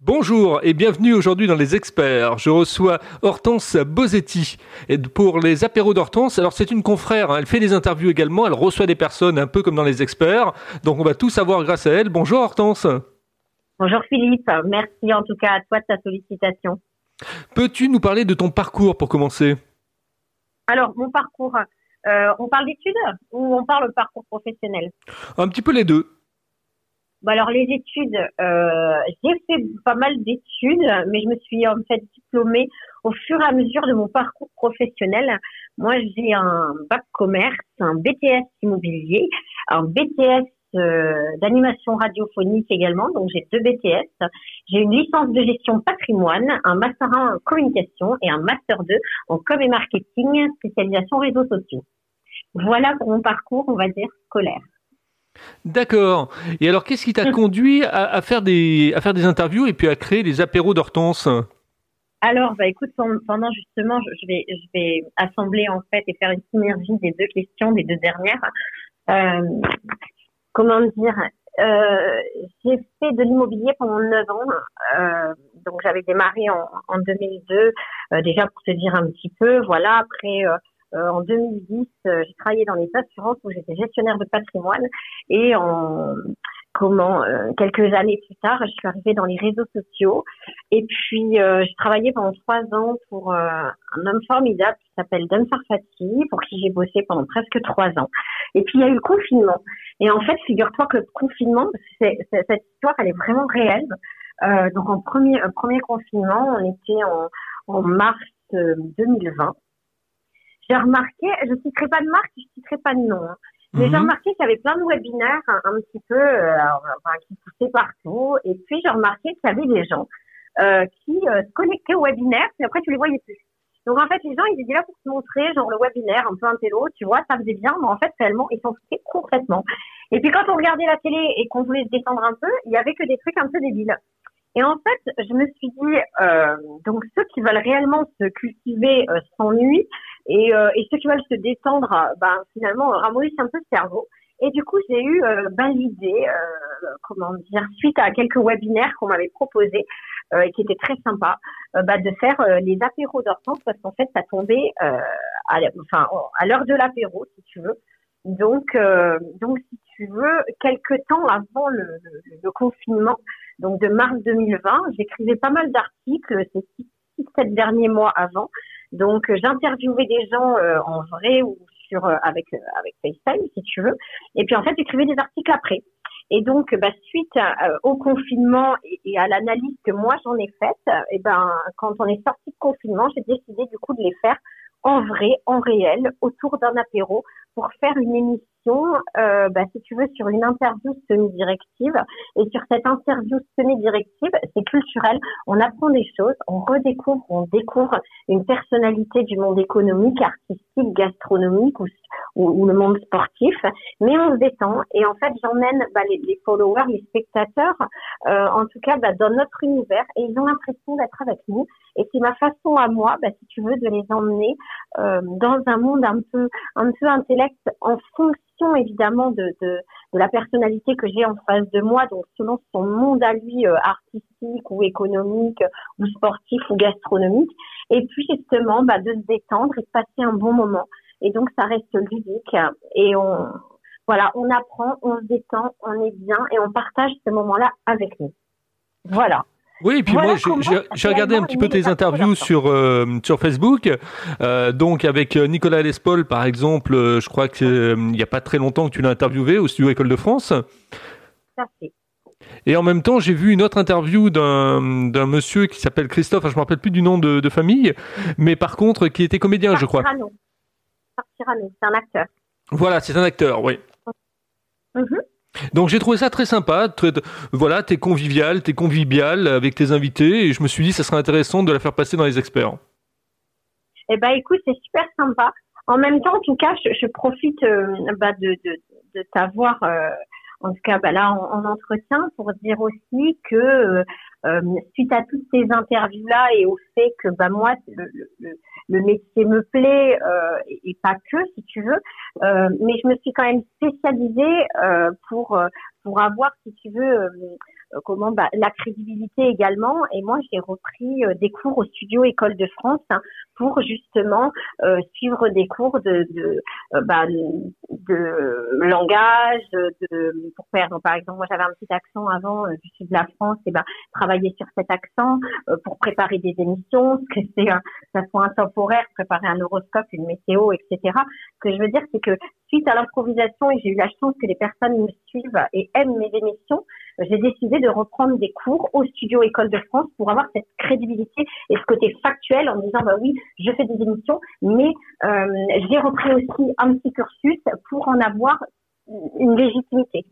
Bonjour et bienvenue aujourd'hui dans les experts. Je reçois Hortense Bosetti et pour les apéros d'Hortense. Alors c'est une confrère, hein. elle fait des interviews également, elle reçoit des personnes un peu comme dans les experts. Donc on va tout savoir grâce à elle. Bonjour Hortense. Bonjour Philippe, merci en tout cas à toi de ta sollicitation. Peux-tu nous parler de ton parcours pour commencer? Alors mon parcours, euh, on parle d'études ou on parle parcours professionnel? Un petit peu les deux. Bah alors les études, euh, j'ai fait pas mal d'études, mais je me suis en fait diplômée au fur et à mesure de mon parcours professionnel. Moi, j'ai un bac commerce, un BTS immobilier, un BTS euh, d'animation radiophonique également, donc j'ai deux BTS. J'ai une licence de gestion patrimoine, un master 1 en communication et un master 2 en com et marketing, spécialisation réseaux sociaux. Voilà pour mon parcours, on va dire, scolaire. D'accord. Et alors, qu'est-ce qui t'a conduit à, faire des, à faire des interviews et puis à créer des apéros d'Hortense? Alors, bah écoute, pendant justement, je vais, je vais assembler en fait et faire une synergie des deux questions, des deux dernières. Euh, comment dire? Euh, J'ai fait de l'immobilier pendant 9 ans. Euh, donc, j'avais démarré en, en 2002, déjà pour te dire un petit peu. Voilà, après euh, en 2010, euh, j'ai travaillé dans les assurances où j'étais gestionnaire de patrimoine et en comment euh, quelques années plus tard, je suis arrivée dans les réseaux sociaux et puis j'ai travaillé pendant trois ans pour un homme formidable qui s'appelle Dan Sarfati, pour qui j'ai bossé pendant presque trois ans. Et puis il y a eu le confinement. Et en fait, figure-toi que le confinement, c'est, cette histoire, elle est vraiment réelle. donc en premier premier confinement, on était en, en mars 2020 j'ai remarqué, je citerai pas de marque, je citerai pas de nom, hein. mais j'ai mhm. remarqué qu'il y avait plein de webinaires un, petit peu euh, enfin, qui poussaient partout. Et puis j'ai remarqué qu'il y avait des gens euh, qui euh, se connectaient au webinaire, et après tu les voyais plus. Donc en fait, les gens, ils étaient là pour se montrer, genre le webinaire, un peu un télo, tu vois, ça faisait bien, mais en fait, réellement, ils s'en foutaient complètement. Et puis quand on regardait la télé et qu'on voulait se détendre un peu, il y avait que des trucs un peu débiles. Et en fait, je me suis dit, euh, donc ceux qui veulent réellement se cultiver euh, s'ennuient, et, euh, et ceux qui veulent se détendre, ben, finalement, ramollissent un peu le cerveau. Et du coup, j'ai eu euh, ben, l'idée, euh, comment dire, suite à quelques webinaires qu'on m'avait proposés, euh, et qui étaient très sympas, bah, de faire les apéros d'hortense, parce qu'en fait, ça tombait à, à l'heure de l'apéro, si tu veux. Donc, donc, si tu veux, quelques temps avant le, le, le confinement, donc de mars 2020, j'écrivais pas mal d'articles ces six, sept derniers mois avant. Donc, j'interviewais des gens euh, en vrai ou sur euh, avec euh, avec FaceTime, si tu veux. Et puis en fait, j'écrivais des articles après. Et donc, bah, suite au confinement et, à l'analyse que moi j'en ai faite, et ben quand on est sorti de confinement, j'ai décidé du coup de les faire en vrai, en réel, autour d'un apéro pour faire une émission euh, bah, si tu veux, sur une interview semi-directive. Et sur cette interview semi-directive, c'est culturel. On apprend des choses, on redécouvre, on découvre une personnalité du monde économique, artistique, gastronomique ou, ou, le monde sportif. Mais on se détend. Et en fait, j'emmène bah, les, les, followers, les spectateurs, euh, en tout cas, bah, dans notre univers. Et ils ont l'impression d'être avec nous. Et c'est ma façon à moi, bah, si tu veux, de les emmener euh, dans un monde un peu, un peu intellect en fonction évidemment de, de, de la personnalité que j'ai en face de moi, donc selon son monde à lui euh, artistique ou économique ou sportif ou gastronomique, et puis justement bah, de se détendre et de passer un bon moment. Et donc ça reste ludique et on voilà, on apprend, on se détend, on est bien et on partage ce moment-là avec nous. Voilà. Oui, et puis moi, j'ai regardé un petit peu tes interviews sur, euh, sur Facebook. Euh, donc, avec euh, Nicolas Lespol, par exemple, je crois qu'il n'y a pas très longtemps que tu l'as interviewé au studio École de France. Et en même temps, j'ai vu une autre interview d'un monsieur qui s'appelle Christophe, je ne me rappelle plus du nom de, famille, mais par contre, qui était comédien, je crois. c'est un acteur. Voilà, c'est un acteur, oui. Mhm. Donc j'ai trouvé ça très sympa. Très, voilà, t'es convivial, t'es convivial avec tes invités, et je me suis dit ça serait intéressant de la faire passer dans les experts. Eh ben écoute, c'est super sympa. En même temps, en tout cas, je, profite euh, bah, de, de, de t'avoir, euh, en tout cas, bah, là en, entretien, pour dire aussi que euh, euh, suite à toutes ces interviews là et au fait que bah moi le, le, le métier me plaît euh, et, pas que si tu veux mais je me suis quand même spécialisée pour pour avoir si tu veux comment bah, la crédibilité également. Et moi, j'ai repris des cours au studio École de France hein, pour justement suivre des cours de de, bah, de langage, de pour faire par exemple, moi j'avais un petit accent avant du sud de la France, et ben travailler sur cet accent pour préparer des émissions, ce que c'est ça soit un temporaire, préparer un horoscope, une météo, etc. Ce que je veux dire, c'est que suite à l'improvisation, et j'ai eu la chance que les personnes me suivent et aiment mes émissions, j'ai décidé de reprendre des cours au studio École de France pour avoir cette crédibilité et ce côté factuel en disant, bah oui, je fais des émissions, mais euh, j'ai repris aussi un petit cursus pour en avoir une légitimité.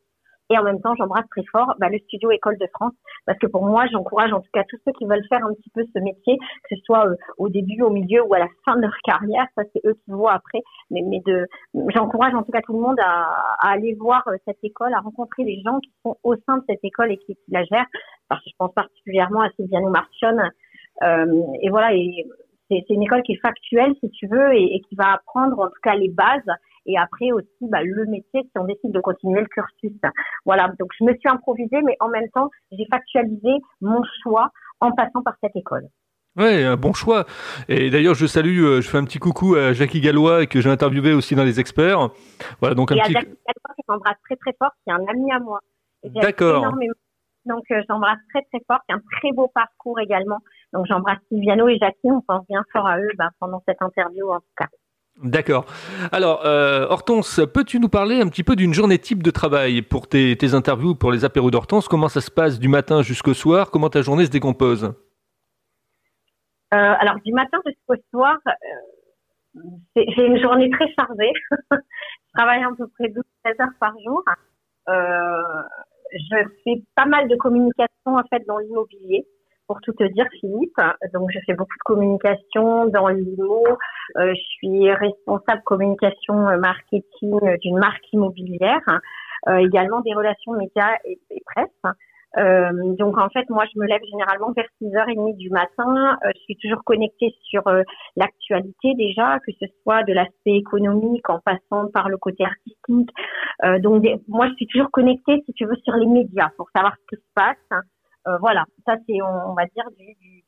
Et en même temps, j'embrasse très fort bah, le studio École de France parce que pour moi, j'encourage en tout cas tous ceux qui veulent faire un petit peu ce métier, que ce soit euh, au début, au milieu ou à la fin de leur carrière. Ça, c'est eux qui voient après. Mais, mais de, j'encourage en tout cas tout le monde à, à, aller voir euh, cette école, à rencontrer les gens qui sont au sein de cette école et qui, la gèrent. Parce que je pense particulièrement à Sylviane Marchionne. Euh, et voilà, et c'est, une école qui est factuelle, si tu veux, et qui va apprendre en tout cas les bases et après aussi bah, le métier si on décide de continuer le cursus. Voilà, donc je me suis improvisée, mais en même temps, j'ai factualisé mon choix en passant par cette école. Ouais, un bon choix. Et d'ailleurs, je salue, euh, je fais un petit coucou à Jackie Gallois que j'ai interviewé aussi dans les experts. Voilà, donc un et à Jackie Gallois qui m'embrasse très très fort, qui est un ami à moi. D'accord. Donc euh, j'embrasse très très fort, a un très beau parcours également. Donc j'embrasse Sylviano et Jackie, on pense bien fort à eux bah, pendant cette interview en tout cas. D'accord. Alors, euh, Hortense, peux-tu nous parler un petit peu d'une journée type de travail pour tes, interviews, pour les apéros d'Hortense? Comment ça se passe du matin jusqu'au soir? Comment ta journée se décompose? Euh, Alors, du matin jusqu'au soir, euh, j'ai une journée très chargée. je travaille à peu près 12-13 heures par jour. je fais pas mal de communication en fait dans l'immobilier pour tout te dire, Philippe, donc je fais beaucoup de communication dans l'IMO. Euh, je suis responsable communication euh, marketing d'une marque immobilière, euh, également des relations médias et, presse. Euh, donc en fait, moi, je me lève généralement vers 6h30 du matin. je suis toujours connectée sur l'actualité déjà, que ce soit de l'aspect économique en passant par le côté artistique. donc moi, je suis toujours connectée, si tu veux, sur les médias pour savoir ce qui se passe. Euh, voilà, ça c'est on, va dire du, du,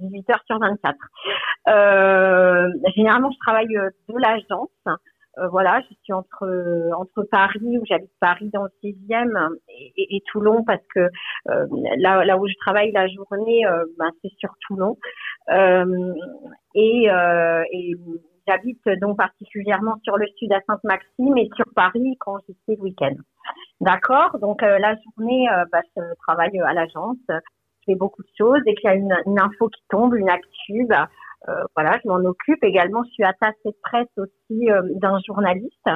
du 18 heures sur 24. Euh, généralement, je travaille euh, de l'agence. Euh, voilà, je suis entre entre Paris où j'habite Paris dans le 6e et, et, Toulon parce que là là où je travaille la journée, ben, c'est sur Toulon et, et J'habite donc particulièrement sur le sud à Sainte-Maxime et sur Paris quand j'y suis le week-end. D'accord? Donc euh, la journée, euh, bah, je travaille à l'agence, je fais beaucoup de choses. Dès qu'il y a une, une, info qui tombe, une actu, bah, euh, voilà, je m'en occupe. Également, je suis attachée de presse aussi d'un journaliste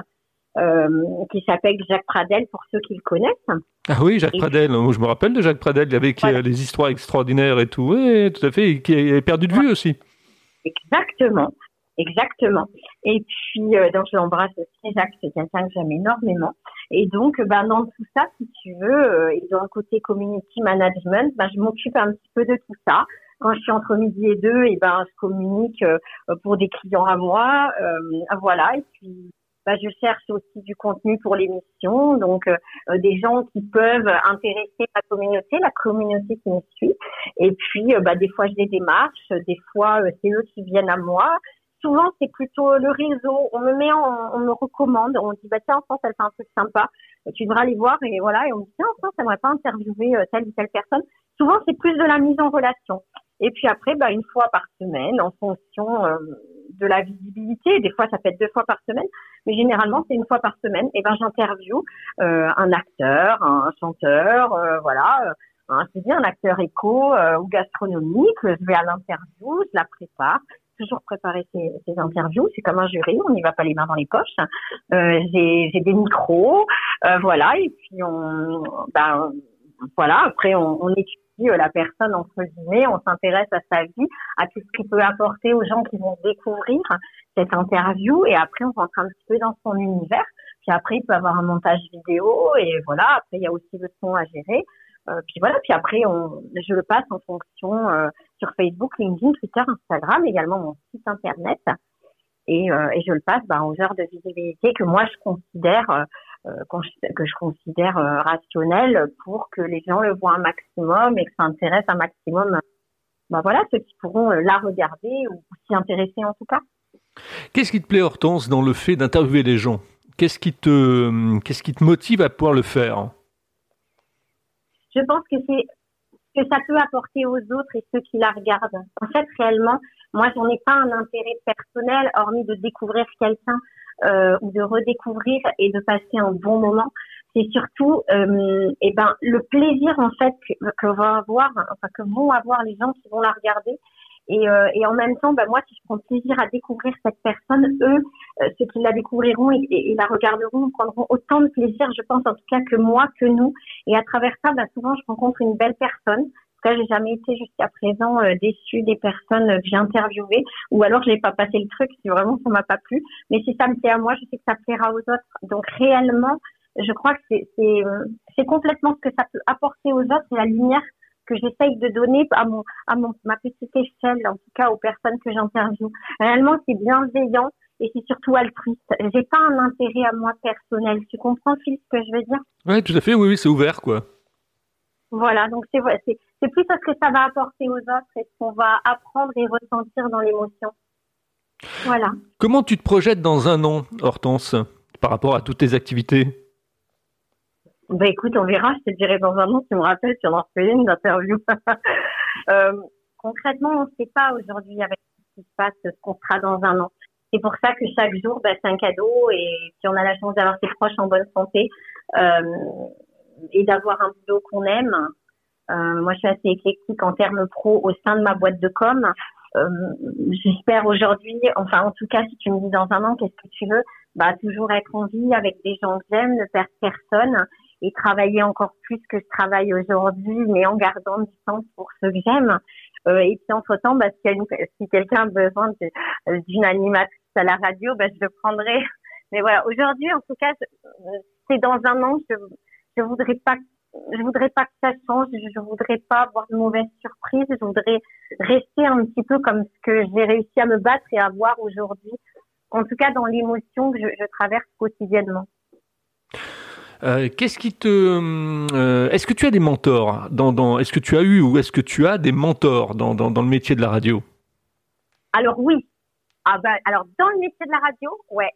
qui s'appelle Jacques Pradel pour ceux qui le connaissent. Ah oui, Jacques Pradel. Je me rappelle de Jacques Pradel avec les histoires extraordinaires et tout. Oui, tout à fait. qui est perdu de vue aussi. Exactement. Exactement. Et puis, euh, donc, je l'embrasse aussi. Jacques, c'est quelqu'un que j'aime énormément. Et donc, ben, dans tout ça, si tu veux, euh, et dans le côté community management, ben, je m'occupe un petit peu de tout ça. Quand je suis entre midi et deux, et ben, je communique euh, pour des clients à moi. voilà. Et puis, ben, je cherche aussi du contenu pour l'émission, donc des gens qui peuvent intéresser la communauté, la communauté qui me suit. Et puis, ben, des fois, je les démarche, des fois, c'est eux qui viennent à moi souvent c'est plutôt le réseau. On me met, en, on me recommande, on dit bah tiens en France elle fait un truc sympa, tu devras aller voir et voilà et on me dit tiens en France j'aimerais pas interviewer euh, telle ou telle personne. Souvent c'est plus de la mise en relation. Et puis après bah une fois par semaine en fonction euh, de la visibilité. Des fois ça peut être deux fois par semaine, mais généralement c'est une fois par semaine. Et ben j'interview euh, un acteur, un chanteur, voilà. Hein, c'est bien un acteur éco ou gastronomique. Je vais à l'interview, je la prépare, toujours préparer ces, interviews. C'est comme un jury, on n'y va pas les mains dans les poches. Euh, j'ai des micros, euh, voilà, et puis on, ben, voilà. Après, on, on étudie euh, la personne entre guillemets, on s'intéresse à sa vie, à tout ce qu'il peut apporter aux gens qui vont découvrir cette interview, et après on rentre un petit peu dans son univers. Puis après, il peut avoir un montage vidéo, et voilà. Après, il y a aussi le son à gérer. Euh, puis voilà, puis après, je le passe en fonction euh, sur Facebook, LinkedIn, Twitter, Instagram, également mon site internet. Et, euh, et je le passe bah, aux heures de visibilité que moi je considère que je considère rationnel pour que les gens le voient un maximum et que ça intéresse un maximum bah voilà, ceux qui pourront la regarder ou s'y intéresser en tout cas. Qu'est-ce qui te plaît, Hortense, dans le fait d'interviewer les gens? Qu'est-ce qui te, qu'est-ce qui te motive à pouvoir le faire? Je pense que c'est que ça peut apporter aux autres et ceux qui la regardent. En fait, réellement, moi, j'en ai pas un intérêt personnel, hormis de découvrir quelqu'un euh, ou de redécouvrir et de passer un bon moment. C'est surtout, euh, eh ben, le plaisir en fait que, que va avoir, enfin que vont avoir les gens qui vont la regarder et, euh, et en même temps, bah, moi, si je prends plaisir à découvrir cette personne, eux, euh, ceux qui la découvriront et, la regarderont prendront autant de plaisir, je pense en tout cas que moi, que nous. Et à travers ça, bah, souvent, je rencontre une belle personne. En tout cas, j'ai jamais été jusqu'à présent euh, déçue des personnes que j'ai interviewées, ou alors je n'ai pas passé le truc si vraiment ça m'a pas plu. Mais si ça me plaît à moi, je sais que ça plaira aux autres. Donc réellement, je crois que c'est c'est complètement ce que ça peut apporter aux autres et la lumière que j'essaye de donner à mon, à mon, ma petite échelle, en tout cas aux personnes que j'interviewe. Réellement, c'est bienveillant et c'est surtout altruiste. J'ai pas un intérêt à moi personnel. Tu comprends, Phil, ce que je veux dire? Oui, tout à fait. Oui, oui, c'est ouvert, quoi. Voilà, donc c'est c'est plus ce que ça va apporter aux autres et ce qu'on va apprendre et ressentir dans l'émotion. Voilà. Comment tu te projettes dans un an, Hortense, par rapport à toutes tes activités? Bah écoute, on verra, je te dirai dans un an, tu me rappelles, on en refait une interview. euh, concrètement, on ne sait pas aujourd'hui avec ce qui se passe, ce qu'on fera dans un an. C'est pour ça que chaque jour, bah, c'est un cadeau et si on a la chance d'avoir ses proches en bonne santé euh, et d'avoir un boulot qu'on aime, euh, moi je suis assez éclectique en termes pro au sein de ma boîte de com. J'espère aujourd'hui, enfin en tout cas si tu me dis dans un an qu'est-ce que tu veux, bah toujours être en vie avec des gens que j'aime, ne perdre personne et travailler encore plus que je travaille aujourd'hui, mais en gardant du temps pour ceux que j'aime. Euh, et puis entre-temps, bah, si, quelqu'un a besoin d'une animatrice à la radio, bah, je le prendrai. Mais voilà, aujourd'hui, en tout cas, c'est dans un an, je, je voudrais pas je voudrais pas que ça change, je voudrais pas avoir de mauvaises surprises, je voudrais rester un petit peu comme ce que j'ai réussi à me battre et à avoir aujourd'hui, en tout cas dans l'émotion que je traverse quotidiennement. Euh, qu'est-ce qui te, euh, est-ce que tu as des mentors dans, est-ce que tu as eu ou est-ce que tu as des mentors dans, dans, le métier de la radio? Alors oui. Ah ben, alors dans le métier de la radio, ouais.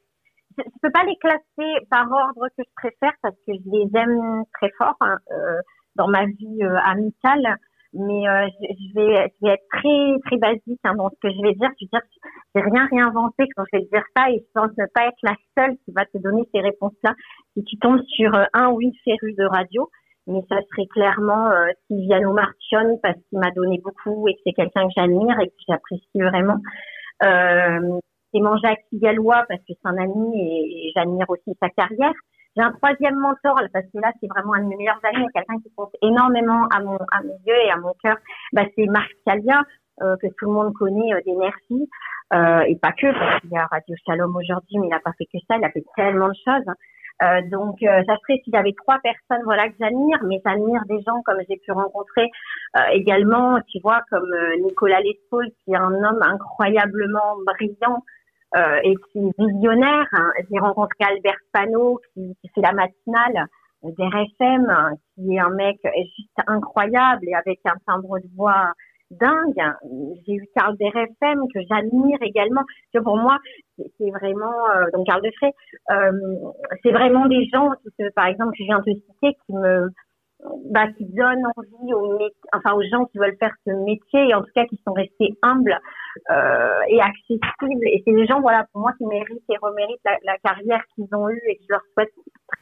Je, ne peux pas les classer par ordre que je préfère parce que je les aime très fort hein, euh, dans ma vie amicale mais euh, je, vais, je vais être très très basique hein, dans ce que je vais dire. Je veux dire, j'ai rien réinventé quand je vais dire ça et je pense ne pas être la seule qui va te donner ces réponses-là. Si tu tombes sur euh, un ou une féru de radio, mais ça serait clairement euh, Silviano Marchione parce qu'il m'a donné beaucoup et que c'est quelqu'un que j'admire et que j'apprécie vraiment. Euh, c'est Jacques Gallois parce que c'est un ami et j'admire aussi sa carrière. J'ai un troisième mentor, parce que là, c'est vraiment un de mes meilleurs amis, quelqu'un qui compte énormément à mon, à mes yeux et à mon cœur. Bah, c'est Marc Calia, euh, que tout le monde connaît euh, d'énergie, euh, et pas que, parce qu'il y a Radio Shalom aujourd'hui, mais il n'a pas fait que ça, il a fait tellement de choses. Euh, donc, euh, ça serait s'il y avait trois personnes, voilà, que j'admire, mais j'admire des gens comme j'ai pu rencontrer euh, également, tu vois, comme Nicolas Lespaul, qui est un homme incroyablement brillant, euh, et qui est visionnaire. Hein. J'ai rencontré Albert Spano qui, qui, fait la matinale d'RFM, hein, qui est un mec juste incroyable et avec un timbre de voix dingue. J'ai eu Carl d'RFM que j'admire également. Que pour moi, c'est vraiment euh, donc Carl Defray, euh, c'est vraiment des gens par exemple, que je viens de citer, qui me bah, qui donnent envie aux, enfin, aux gens qui veulent faire ce métier et en tout cas qui sont restés humbles euh, et accessibles. Et c'est des gens, voilà, pour moi, qui méritent et reméritent la, carrière qu'ils ont eue et que je leur souhaite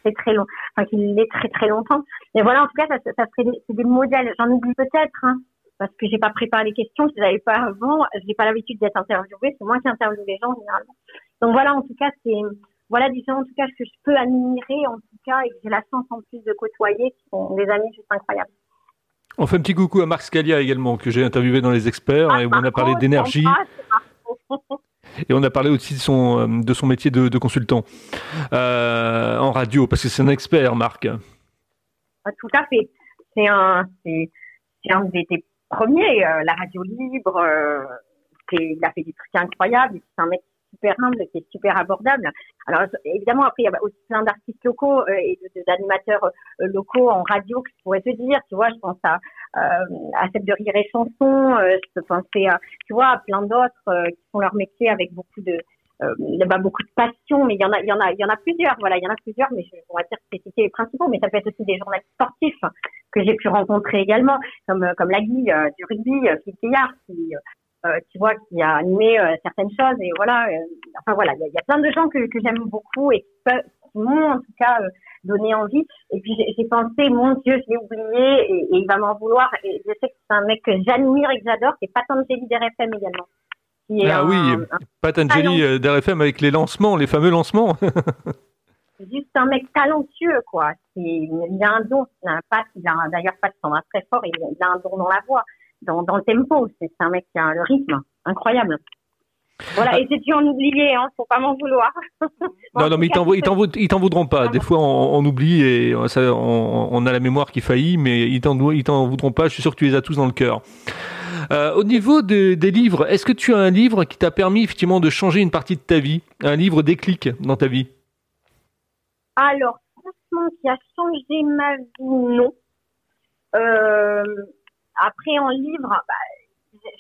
très très long, enfin qu'ils l'aient très très longtemps. Mais voilà, en tout cas, ça, ça serait des, des modèles. J'en oublie peut-être, hein, parce que j'ai pas préparé les questions, je les pas avant, j'ai pas l'habitude d'être interviewée, c'est moi qui interviewe les gens généralement. Donc voilà, en tout cas, c'est voilà gens en tout cas que je peux admirer en tout cas et que j'ai la chance en plus de côtoyer qui sont des amis juste incroyables. On fait un petit coucou à Marc Scalia également que j'ai interviewé dans les experts ah, et où on a parlé d'énergie. Et on a parlé aussi de son, euh, de son métier de, consultant euh, en radio, parce que c'est un expert, Marc. Ah, tout à fait. C'est un, c'est, un des, premiers, euh, la radio libre. il a fait des trucs incroyables. C'est un mec super humble, qui est super abordable. Alors évidemment, après il y a aussi plein d'artistes locaux euh, et d'animateurs euh, locaux en radio qui pourraient te dire, tu vois, je pense à à cette de rire et chanson, je peux à, tu vois, plein d'autres qui font leur métier avec beaucoup de bah, beaucoup de passion, mais il y en a, il y en a, il y en a plusieurs. Voilà, il y en a plusieurs, mais je, on va dire que c'est les principaux. Mais ça peut être aussi des journalistes sportifs que j'ai pu rencontrer également, comme comme la Guy du rugby, Philippe Gaillard, qui euh, tu vois, qui a animé euh, certaines choses. Et voilà, euh, enfin voilà, il y, a plein de gens que, que j'aime beaucoup et qui, m'ont en tout cas donné envie. Et puis j'ai pensé, mon Dieu, je l'ai oublié et, il va m'en vouloir. Et je sais que c'est un mec que j'admire et que j'adore, c'est Patanjali d'RFM également. ah oui, Patanjali d'RFM avec les lancements, les fameux lancements. juste un mec talentueux, quoi. Il a un don, il a un pas, il a d'ailleurs pas de son très fort, il a un don dans la voix dans, dans le tempo. C'est un mec qui a le rythme incroyable. Voilà, et j'ai dû en oublier, hein, faut pas m'en vouloir. non, non, mais ils t'en voudront pas. Des fois, on, oublie et ça, on, a la mémoire qui faillit, mais ils t'en voudront pas. Je suis sûr que tu les as tous dans le cœur. Euh, au niveau des livres, est-ce que tu as un livre qui t'a permis effectivement de changer une partie de ta vie? Un livre déclic dans ta vie? Alors, franchement, qui a changé ma vie, non. Euh, après, en livre, bah,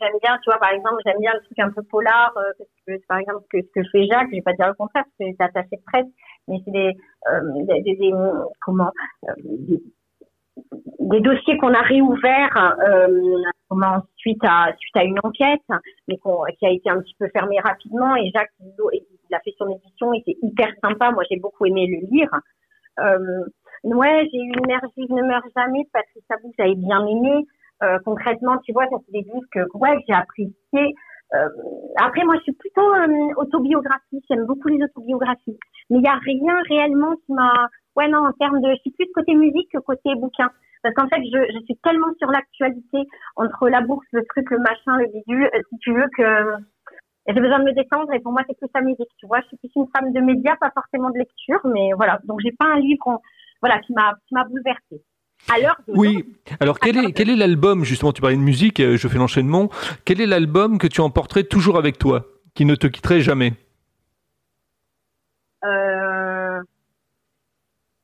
j'aime bien, tu vois, par exemple, j'aime bien le truc un peu polar, euh, que, par exemple, que, ce que fait Jacques, je vais pas dire le contraire, parce que c'est attaché de presse, mais c'est des, euh, des, des, comment, euh, des, dossiers qu'on a réouverts, euh, suite à, suite à une enquête, mais qui a été un petit peu fermée rapidement, et Jacques, il a fait son édition, et c'est hyper sympa, moi j'ai beaucoup aimé le lire. Euh, ouais, j'ai eu une mère vive ne meurt jamais, Patrice Abou, j'avais bien aimé. Euh, concrètement, tu vois, ça c'est des livres que ouais, j'ai apprécié. Euh, après, moi, je suis plutôt euh, autobiographie. J'aime beaucoup les autobiographies. Mais il n'y a rien réellement qui m'a... Ouais, non, en termes de... Je suis plus côté musique que côté bouquin. Parce qu'en fait, je, je suis tellement sur l'actualité, entre la bourse, le truc, le machin, le bidule, euh, si tu veux, que j'ai besoin de me détendre. Et pour moi, c'est plus la musique, tu vois. Je suis plus une femme de médias, pas forcément de lecture. Mais voilà, donc j'ai pas un livre voilà, qui m'a qui bouleversée oui. Alors quel est quel est l'album justement Tu parlais de musique, euh, je fais l'enchaînement. Quel est l'album que tu emporterais toujours avec toi, qui ne te quitterait jamais euh...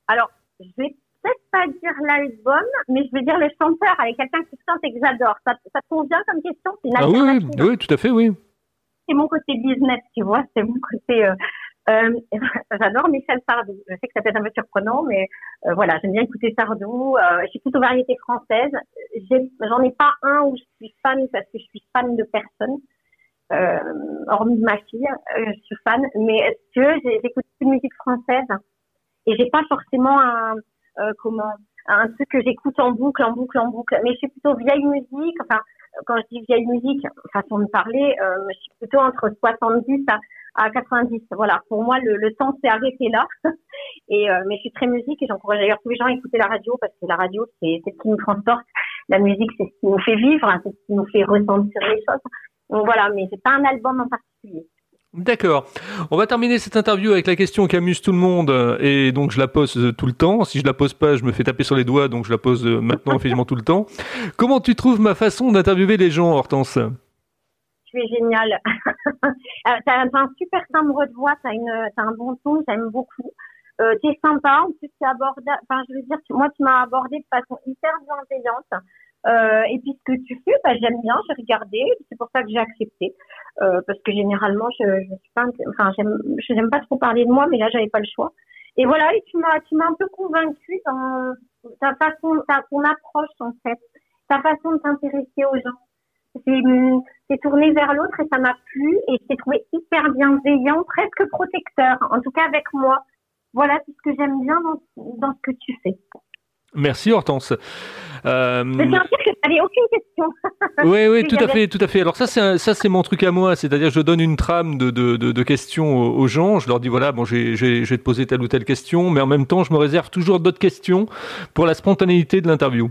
Alors, je vais peut-être pas dire l'album, mais je vais dire le chanteur avec quelqu'un qui chante et que j'adore. Ça, ça te convient comme question Ah oui, oui, tout à fait, oui. C'est mon côté business, tu vois. C'est mon côté euh, euh, J'adore Michel Sardou. Je sais que ça peut être un peu surprenant, mais euh, voilà, j'aime bien écouter Sardou. Euh, je suis plutôt variété française. J'en ai, pas un où je suis fan parce que je suis fan de personne, euh, hormis de ma fille. Euh, je suis fan, mais que j'écoute une musique française et j'ai pas forcément un comment un truc que j'écoute en boucle, en boucle, en boucle. Mais je suis plutôt vieille musique. Enfin, quand je dis vieille musique, façon de parler, je suis plutôt entre 70 à à 90. Voilà, pour moi, le, le temps s'est arrêté là. Et euh, mais je suis très musique et j'encourage d'ailleurs tous les gens à écouter la radio parce que la radio, c'est ce qui nous transporte. La musique, c'est ce qui nous fait vivre, hein, c'est ce qui nous fait ressentir les choses. Donc voilà, mais c'est pas un album en particulier. D'accord. On va terminer cette interview avec la question qui amuse tout le monde et donc je la pose tout le temps. Si je la pose pas, je me fais taper sur les doigts, donc je la pose maintenant effectivement tout le temps. Comment tu trouves ma façon d'interviewer les gens, Hortense? Tu es génial. Euh, tu as, un super timbre de voix, tu as, un bon ton, j'aime beaucoup. Euh, tu es sympa, en plus tu enfin je veux dire, moi tu m'as abordé de façon hyper bienveillante. Euh, et puis ce que tu fais, bah, j'aime bien, j'ai regardé, c'est pour ça que j'ai accepté. Euh, parce que généralement, je, je suis pas, enfin j'aime, je n'aime pas trop parler de moi, mais là j'avais pas le choix. Et voilà, et tu m'as, tu m'as un peu convaincue dans ta façon, ta, ton approche en fait, ta façon de t'intéresser aux gens c'est tourné vers l'autre et ça m'a plu et je t'ai trouvé hyper bienveillant, presque protecteur, en tout cas avec moi. Voilà, c'est ce que j'aime bien dans, dans, ce que tu fais. Merci Hortense. Euh... N'avais aucune question. oui, oui, tout à fait, tout à fait. Alors ça, c'est ça, c'est mon truc à moi, c'est-à-dire je donne une trame de, de, de, de, questions aux gens. Je leur dis voilà, bon, je vais te poser telle ou telle question, mais en même temps, je me réserve toujours d'autres questions pour la spontanéité de l'interview.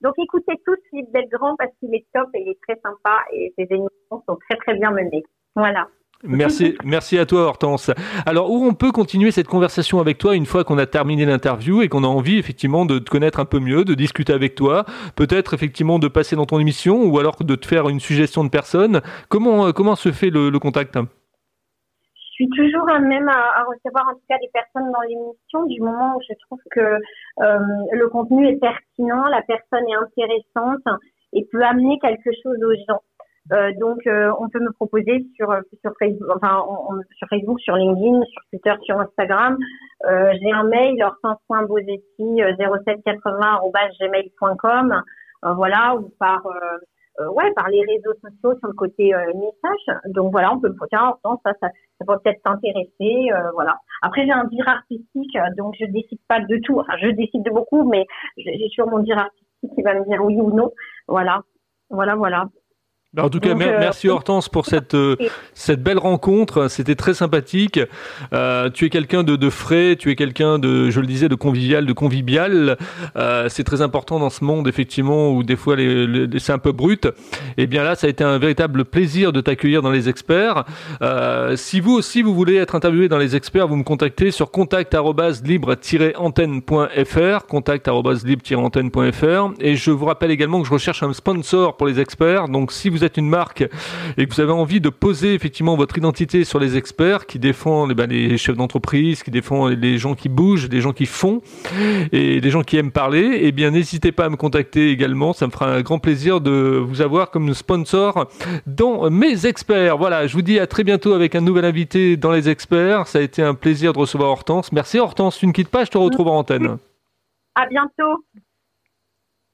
Donc écoutez tous Philippe Belgrand parce qu'il est top et il est très sympa et ses émissions sont très très bien menées. Voilà. Merci, merci à toi Hortense. Alors où on peut continuer cette conversation avec toi une fois qu'on a terminé l'interview et qu'on a envie effectivement de te connaître un peu mieux, de discuter avec toi, peut-être effectivement de passer dans ton émission ou alors de te faire une suggestion de personne? Comment euh, comment se fait le, le contact? Suis toujours même à, recevoir en tout cas des personnes dans l'émission du moment où je trouve que euh, le contenu est pertinent, la personne est intéressante et peut amener quelque chose aux gens. Euh, donc, euh, on peut me proposer sur sur Facebook, enfin sur Facebook, sur LinkedIn, sur Twitter, sur Instagram. Euh, J'ai un mail hortense.bosetti 0780@gmail.com, voilà, ou par euh, ouais, par les réseaux sociaux sur le côté euh, message. Donc voilà, on peut me tiens, ça, ça, ça peut peut-être t'intéresser, euh, voilà. Après, j'ai un dire artistique, donc je décide pas de tout. Enfin, je décide de beaucoup, mais j'ai sur mon dire artistique qui va me dire oui ou non. Voilà, voilà, voilà. En tout cas, euh, merci Hortense pour cette euh, cette belle rencontre. C'était très sympathique. Euh, tu es quelqu'un de, de, frais, tu es quelqu'un de, je le disais, de convivial, de convivial. Euh, c'est très important dans ce monde, effectivement, où des fois les, c'est un peu brut. Et eh bien là, ça a été un véritable plaisir de t'accueillir dans les experts. Euh, si vous aussi vous voulez être interviewé dans les experts, vous me contactez sur contact@libre-antenne.fr, contact@libre-antenne.fr. Et je vous rappelle également que je recherche un sponsor pour les experts. Donc si vous vous êtes une marque et que vous avez envie de poser effectivement votre identité sur les experts qui défendent eh ben, les chefs d'entreprise, qui défendent les gens qui bougent, les gens qui font et les gens qui aiment parler, eh bien n'hésitez pas à me contacter également. Ça me fera un grand plaisir de vous avoir comme sponsor dans mes experts. Voilà, je vous dis à très bientôt avec un nouvel invité dans les experts. Ça a été un plaisir de recevoir Hortense. Merci Hortense, tu ne quittes pas, je te retrouve en antenne. À bientôt.